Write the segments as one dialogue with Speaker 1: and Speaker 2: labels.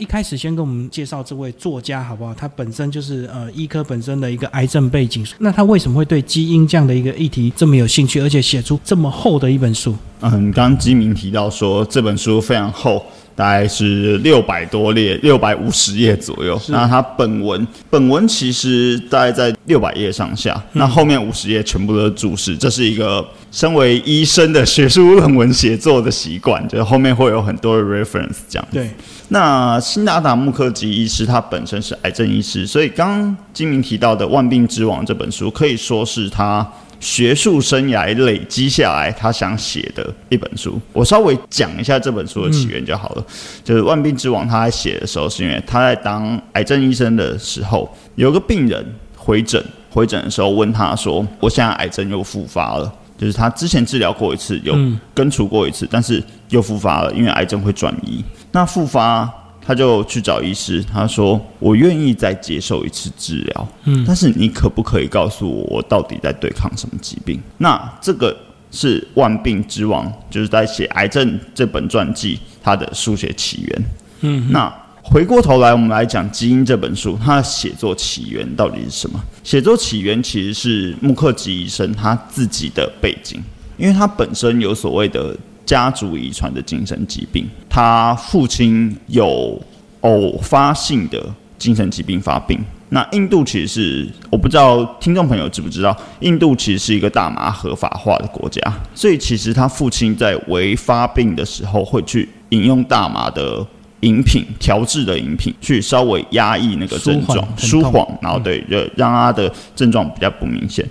Speaker 1: 一开始先跟我们介绍这位作家好不好？他本身就是呃医科本身的一个癌症背景，那他为什么会对基因这样的一个议题这么有兴趣，而且写出这么厚的一本书？
Speaker 2: 嗯，刚刚基明提到说这本书非常厚。大概是六百多页，六百五十页左右。那它本文本文其实大概在六百页上下，那后面五十页全部都是注释。这是一个身为医生的学术论文写作的习惯，就是后面会有很多的 reference 这样。
Speaker 1: 对。
Speaker 2: 那辛达达穆克吉医师他本身是癌症医师，所以刚刚金明提到的《万病之王》这本书可以说是他。学术生涯累积下来，他想写的一本书，我稍微讲一下这本书的起源就好了。就是《万病之王》，他在写的时候，是因为他在当癌症医生的时候，有个病人回诊，回诊的时候问他说：“我现在癌症又复发了，就是他之前治疗过一次，有根除过一次，但是又复发了，因为癌症会转移。那复发。”他就去找医师，他说：“我愿意再接受一次治疗，嗯，但是你可不可以告诉我，我到底在对抗什么疾病？”那这个是《万病之王》，就是在写癌症这本传记，它的书写起源。嗯，那回过头来，我们来讲《基因》这本书，它的写作起源到底是什么？写作起源其实是穆克吉医生他自己的背景，因为他本身有所谓的。家族遗传的精神疾病，他父亲有偶发性的精神疾病发病。那印度其实是我不知道听众朋友知不知道，印度其实是一个大麻合法化的国家，所以其实他父亲在为发病的时候会去饮用大麻的饮品调制的饮品，去稍微压抑那个症状，舒缓，然后对，让他的症状比较不明显。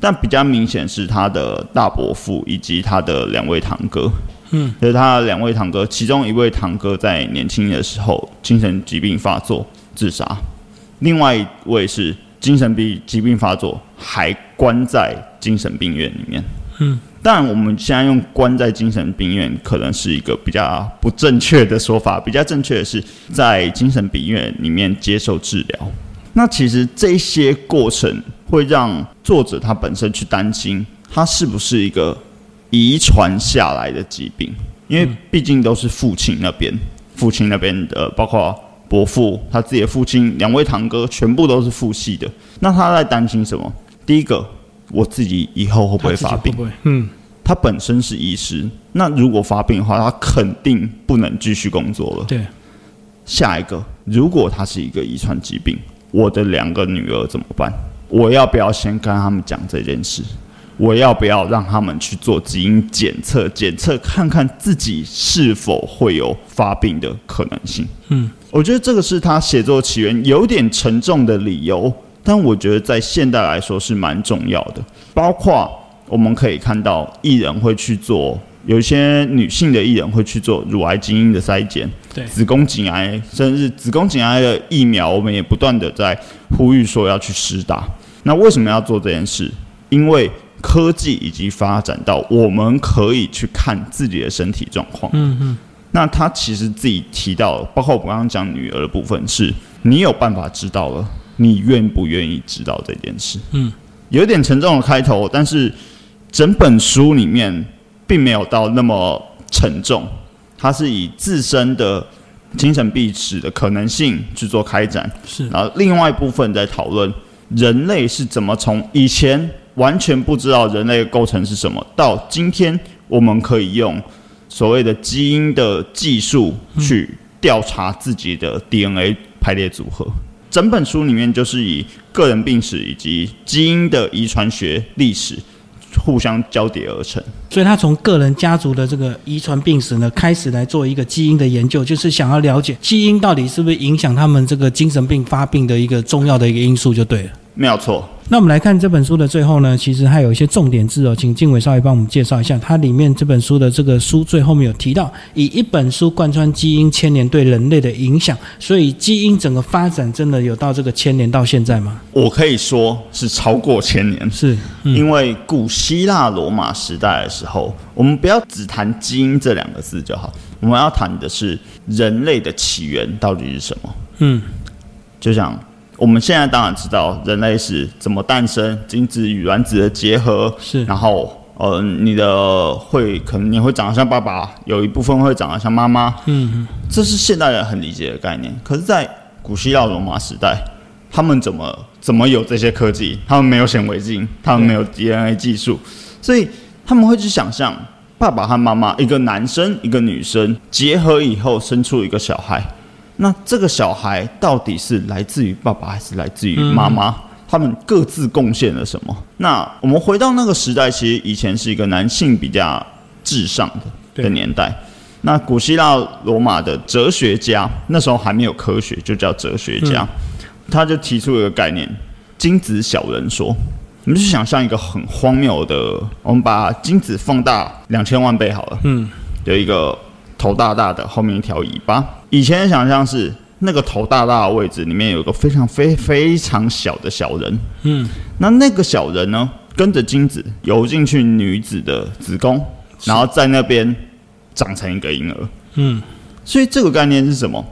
Speaker 2: 但比较明显是他的大伯父以及他的两位堂哥，嗯，就是他的两位堂哥，其中一位堂哥在年轻的时候精神疾病发作自杀，另外一位是精神病疾病发作还关在精神病院里面，嗯，但我们现在用关在精神病院可能是一个比较不正确的说法，比较正确的是在精神病院里面接受治疗。那其实这些过程会让作者他本身去担心，他是不是一个遗传下来的疾病？因为毕竟都是父亲那边，父亲那边的，包括伯父他自己的父亲，两位堂哥全部都是父系的。那他在担心什么？第一个，我自己以后会不会发病？嗯，他本身是医师，那如果发病的话，他肯定不能继续工作了。
Speaker 1: 对，
Speaker 2: 下一个，如果他是一个遗传疾病。我的两个女儿怎么办？我要不要先跟他们讲这件事？我要不要让他们去做基因检测，检测看看自己是否会有发病的可能性？嗯，我觉得这个是他写作起源有点沉重的理由，但我觉得在现代来说是蛮重要的。包括我们可以看到艺人会去做。有一些女性的艺人会去做乳癌基因的筛检，
Speaker 1: 对
Speaker 2: 子宫颈癌，甚至子宫颈癌的疫苗，我们也不断的在呼吁说要去施打。那为什么要做这件事？因为科技已经发展到我们可以去看自己的身体状况。嗯嗯。那他其实自己提到，包括我刚刚讲女儿的部分，是你有办法知道了，你愿不愿意知道这件事？嗯，有点沉重的开头，但是整本书里面。并没有到那么沉重，它是以自身的精神病史的可能性去做开展，
Speaker 1: 是。
Speaker 2: 然后另外一部分在讨论人类是怎么从以前完全不知道人类的构成是什么，到今天我们可以用所谓的基因的技术去调查自己的 DNA 排列组合。整本书里面就是以个人病史以及基因的遗传学历史。互相交叠而成，
Speaker 1: 所以他从个人家族的这个遗传病史呢，开始来做一个基因的研究，就是想要了解基因到底是不是影响他们这个精神病发病的一个重要的一个因素，就对了。
Speaker 2: 没有错。
Speaker 1: 那我们来看这本书的最后呢，其实还有一些重点字哦，请静伟稍微帮我们介绍一下。它里面这本书的这个书最后面有提到，以一本书贯穿基因千年对人类的影响，所以基因整个发展真的有到这个千年到现在吗？
Speaker 2: 我可以说是超过千年，
Speaker 1: 是
Speaker 2: 因为古希腊罗马时代的时候，我们不要只谈基因这两个字就好，我们要谈的是人类的起源到底是什么？嗯，就像。我们现在当然知道人类是怎么诞生，精子与卵子的结合
Speaker 1: 是，
Speaker 2: 然后呃，你的会可能你会长得像爸爸，有一部分会长得像妈妈，
Speaker 1: 嗯
Speaker 2: 这是现代人很理解的概念。可是，在古希腊罗马时代，他们怎么怎么有这些科技？他们没有显微镜，他们没有 DNA 技术，所以他们会去想象爸爸和妈妈，一个男生一个女生结合以后生出一个小孩。那这个小孩到底是来自于爸爸还是来自于妈妈？他们各自贡献了什么？那我们回到那个时代，其实以前是一个男性比较至上的的年代。那古希腊罗马的哲学家那时候还没有科学，就叫哲学家，他就提出一个概念——精子小人说。你们去想象一个很荒谬的，我们把精子放大两千万倍好了，
Speaker 1: 嗯，
Speaker 2: 有一个头大大的，后面一条尾巴。以前的想象是那个头大大的位置里面有一个非常非非常小的小人，
Speaker 1: 嗯，
Speaker 2: 那那个小人呢，跟着精子游进去女子的子宫，然后在那边长成一个婴儿。
Speaker 1: 嗯，
Speaker 2: 所以这个概念是什么？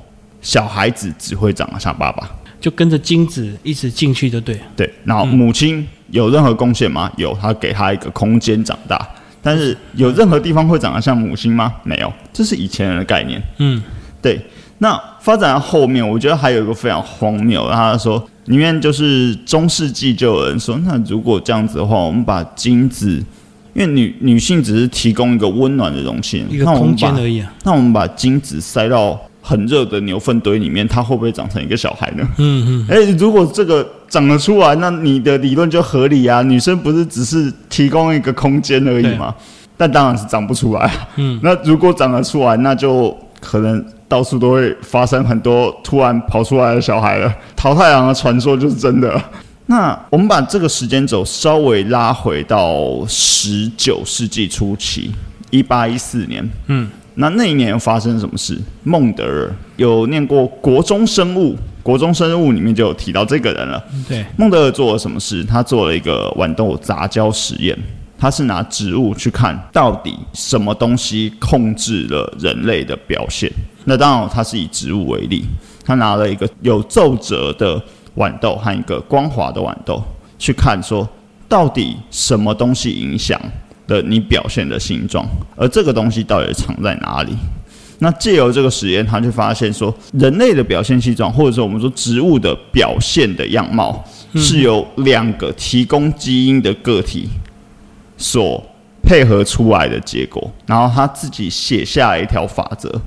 Speaker 2: 小孩子只会长得像爸爸，
Speaker 1: 就跟着精子一直进去就对。
Speaker 2: 对。然后母亲有任何贡献吗？有，她给他一个空间长大。但是有任何地方会长得像母星吗？没有，这是以前人的概念。
Speaker 1: 嗯，
Speaker 2: 对。那发展到后面，我觉得还有一个非常荒谬，他说里面就是中世纪就有人说，那如果这样子的话，我们把精子，因为女女性只是提供一个温暖的容器，
Speaker 1: 一个
Speaker 2: 那我们把
Speaker 1: 空间而已啊。
Speaker 2: 那我们把精子塞到很热的牛粪堆里面，它会不会长成一个小孩呢？
Speaker 1: 嗯嗯，
Speaker 2: 哎、如果这个长得出来，那你的理论就合理啊。女生不是只是提供一个空间而已吗？但当然是长不出来。
Speaker 1: 嗯，
Speaker 2: 那如果长得出来，那就可能到处都会发生很多突然跑出来的小孩了。桃太郎的传说就是真的。那我们把这个时间轴稍微拉回到十九世纪初期，一八一四年。
Speaker 1: 嗯，
Speaker 2: 那那一年又发生什么事？孟德尔有念过国中生物，国中生物里面就有提到这个人了。
Speaker 1: 对，
Speaker 2: 孟德尔做了什么事？他做了一个豌豆杂交实验。他是拿植物去看到底什么东西控制了人类的表现。那当然，他是以植物为例，他拿了一个有皱褶的豌豆和一个光滑的豌豆去看，说到底什么东西影响了你表现的形状，而这个东西到底藏在哪里？那借由这个实验，他就发现说，人类的表现形状，或者说我们说植物的表现的样貌，是由两个提供基因的个体所配合出来的结果。然后他自己写下了一条法则。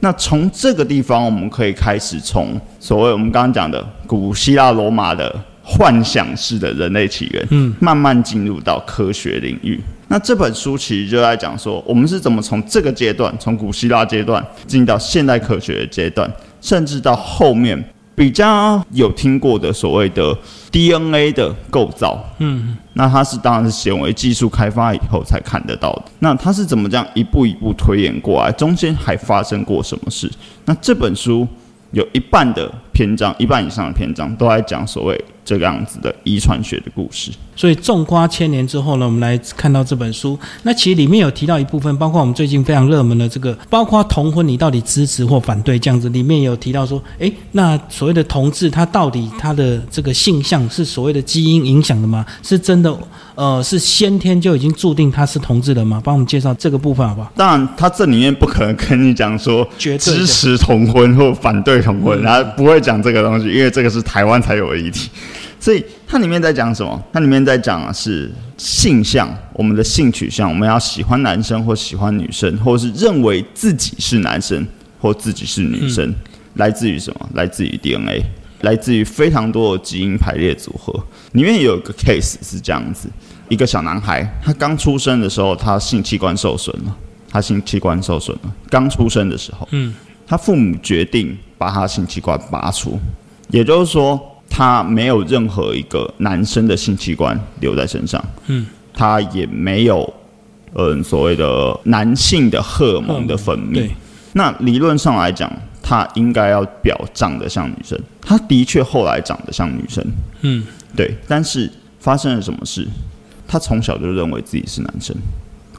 Speaker 2: 那从这个地方，我们可以开始从所谓我们刚刚讲的古希腊罗马的幻想式的人类起源，
Speaker 1: 嗯，
Speaker 2: 慢慢进入到科学领域。那这本书其实就在讲说，我们是怎么从这个阶段，从古希腊阶段进到现代科学的阶段，甚至到后面比较有听过的所谓的 DNA 的构造。
Speaker 1: 嗯，
Speaker 2: 那它是当然是显微技术开发以后才看得到的。那它是怎么这样一步一步推演过来？中间还发生过什么事？那这本书有一半的篇章，一半以上的篇章都在讲所谓这个样子的遗传学的故事。
Speaker 1: 所以种瓜千年之后呢，我们来看到这本书。那其实里面有提到一部分，包括我们最近非常热门的这个，包括同婚，你到底支持或反对这样子。里面有提到说，诶，那所谓的同志，他到底他的这个性向是所谓的基因影响的吗？是真的？呃，是先天就已经注定他是同志的吗？帮我们介绍这个部分好不好？
Speaker 2: 当然，他这里面不可能跟你讲说支持同婚或反对同婚，他不会讲这个东西，因为这个是台湾才有的议题。所以它里面在讲什么？它里面在讲的是性向，我们的性取向，我们要喜欢男生或喜欢女生，或是认为自己是男生或自己是女生，来自于什么？来自于 DNA，来自于非常多的基因排列组合。里面有一个 case 是这样子：一个小男孩，他刚出生的时候，他性器官受损了，他性器官受损了。刚出生的时候，
Speaker 1: 嗯，
Speaker 2: 他父母决定把他性器官拔出，也就是说，他没有任何一个男生的性器官留在身上，
Speaker 1: 嗯，
Speaker 2: 他也没有嗯所谓的男性的荷尔蒙的分泌
Speaker 1: 对。，
Speaker 2: 那理论上来讲，他应该要表长得像女生，他的确后来长得像女生，
Speaker 1: 嗯，
Speaker 2: 对，但是发生了什么事？他从小就认为自己是男生。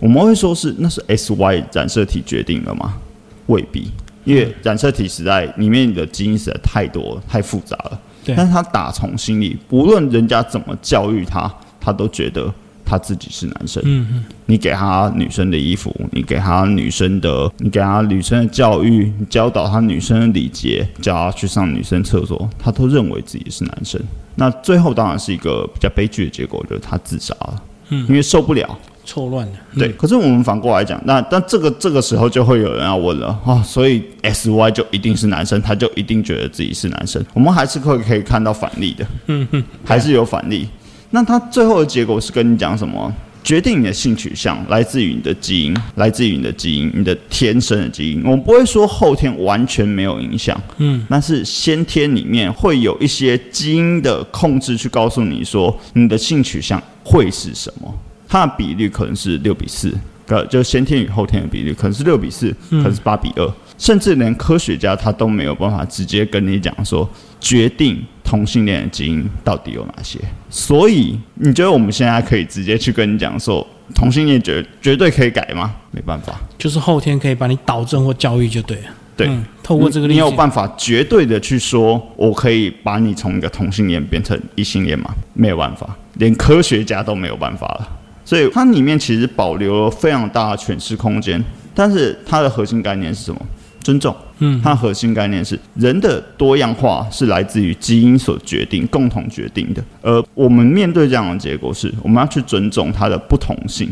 Speaker 2: 我们会说是那是 S Y 染色体决定了吗？未必，因为染色体实在里面的基因实在太多了，太复杂了。
Speaker 1: 对
Speaker 2: 但是他打从心里，无论人家怎么教育他，他都觉得他自己是男生。
Speaker 1: 嗯嗯，
Speaker 2: 你给他女生的衣服，你给他女生的，你给他女生的教育，你教导他女生的礼节，叫他去上女生厕所，他都认为自己是男生。那最后当然是一个比较悲剧的结果，就是他自杀了。嗯，因为受不了。
Speaker 1: 错乱的，
Speaker 2: 对。可是我们反过来讲，那但这个这个时候就会有人要问了啊，所以 S Y 就一定是男生，他就一定觉得自己是男生。我们还是可以可以看到反例的，嗯哼，还是有反例。那他最后的结果是跟你讲什么？决定你的性取向来自于你的基因，来自于你的基因，你的天生的基因。我们不会说后天完全没有影响，嗯，但是先天里面会有一些基因的控制，去告诉你说你的性取向会是什么。它的比率可能是六比四，呃，就先天与后天的比率可能是六比四，可能是八比二，甚至连科学家他都没有办法直接跟你讲说决定同性恋的基因到底有哪些。所以你觉得我们现在可以直接去跟你讲说同性恋绝绝对可以改吗？没办法，
Speaker 1: 就是后天可以把你导正或教育就对了。
Speaker 2: 对，
Speaker 1: 透过这个，
Speaker 2: 你有办法绝对的去说我可以把你从一个同性恋变成异性恋吗？没有办法，连科学家都没有办法了。所以它里面其实保留了非常大的诠释空间，但是它的核心概念是什么？尊重。嗯，它核心概念是人的多样化是来自于基因所决定、共同决定的。而我们面对这样的结果，是我们要去尊重它的不同性，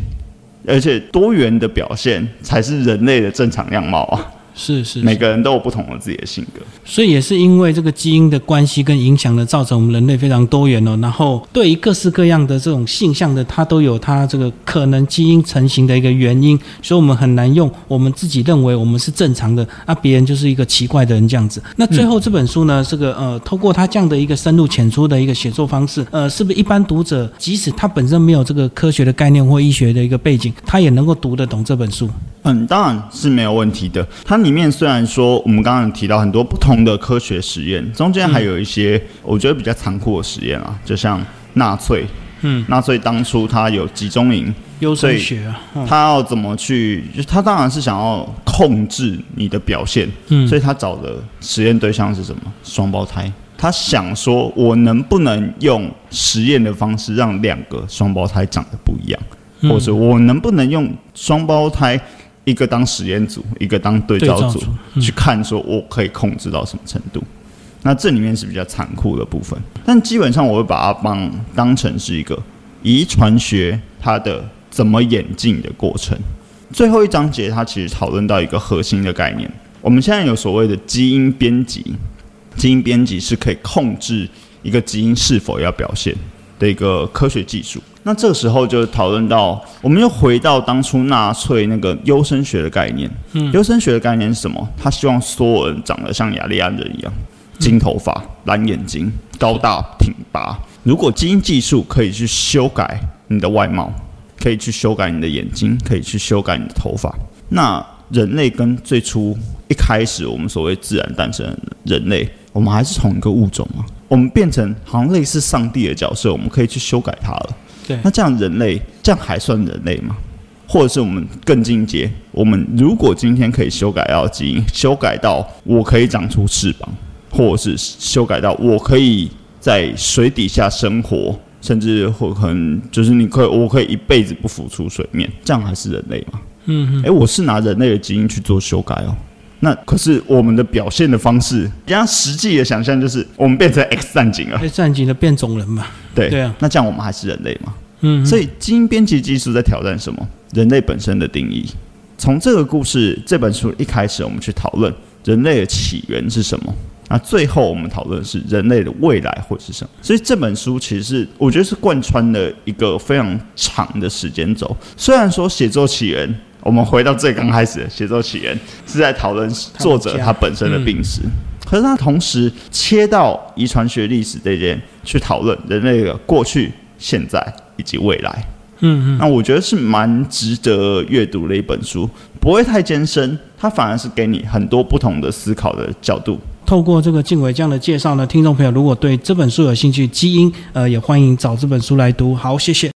Speaker 2: 而且多元的表现才是人类的正常样貌啊。
Speaker 1: 是是，
Speaker 2: 每个人都有不同的自己的性格，
Speaker 1: 所以也是因为这个基因的关系跟影响呢，造成我们人类非常多元哦。然后对于各式各样的这种性向的，它都有它这个可能基因成型的一个原因，所以我们很难用我们自己认为我们是正常的，啊，别人就是一个奇怪的人这样子。那最后这本书呢，这个呃，透过他这样的一个深入浅出的一个写作方式，呃，是不是一般读者即使他本身没有这个科学的概念或医学的一个背景，他也能够读得懂这本书？
Speaker 2: 嗯，当然是没有问题的。它里面虽然说我们刚刚提到很多不同的科学实验，中间还有一些我觉得比较残酷的实验啊，就像纳粹，嗯，纳粹当初他有集中营，
Speaker 1: 优生学啊，
Speaker 2: 他要怎么去？就他当然是想要控制你的表现，嗯，所以他找的实验对象是什么？双胞胎。他想说，我能不能用实验的方式让两个双胞胎长得不一样？或者我能不能用双胞胎一个当实验组，一个当对照组去看，说我可以控制到什么程度？那这里面是比较残酷的部分，但基本上我会把它帮当成是一个遗传学它的怎么演进的过程。最后一章节它其实讨论到一个核心的概念，我们现在有所谓的基因编辑，基因编辑是可以控制一个基因是否要表现的一个科学技术。那这个时候就讨论到，我们又回到当初纳粹那个优生学的概念。嗯，优生学的概念是什么？他希望所有人长得像雅利安人一样，金头发、蓝眼睛、高大挺拔。如果基因技术可以去修改你的外貌，可以去修改你的眼睛，可以去修改你的头发，那人类跟最初一开始我们所谓自然诞生的人类，我们还是同一个物种吗？我们变成好像类似上帝的角色，我们可以去修改它了。
Speaker 1: 对，
Speaker 2: 那这样人类这样还算人类吗？或者是我们更进阶？我们如果今天可以修改到基因，修改到我可以长出翅膀，或者是修改到我可以在水底下生活，甚至或可能就是你可以，我可以一辈子不浮出水面，这样还是人类吗？嗯，哎，我是拿人类的基因去做修改哦。那可是我们的表现的方式，人家实际的想象就是我们变成 X 战警了
Speaker 1: ，X 战警的变种人嘛？
Speaker 2: 对
Speaker 1: 对啊。
Speaker 2: 那这样我们还是人类嘛？嗯。所以基因编辑技术在挑战什么？人类本身的定义。从这个故事这本书一开始，我们去讨论人类的起源是什么？那最后我们讨论是人类的未来会是什么？所以这本书其实是我觉得是贯穿了一个非常长的时间轴。虽然说写作起源。我们回到最刚开始的写作起源，是在讨论作者他本身的病史，可是他同时切到遗传学历史这件去讨论人类的过去、现在以及未来。嗯嗯，那我觉得是蛮值得阅读的一本书，不会太艰深，它反而是给你很多不同的思考的角度。
Speaker 1: 透过这个静伟这样的介绍呢，听众朋友如果对这本书有兴趣，基因呃也欢迎找这本书来读。好，谢谢。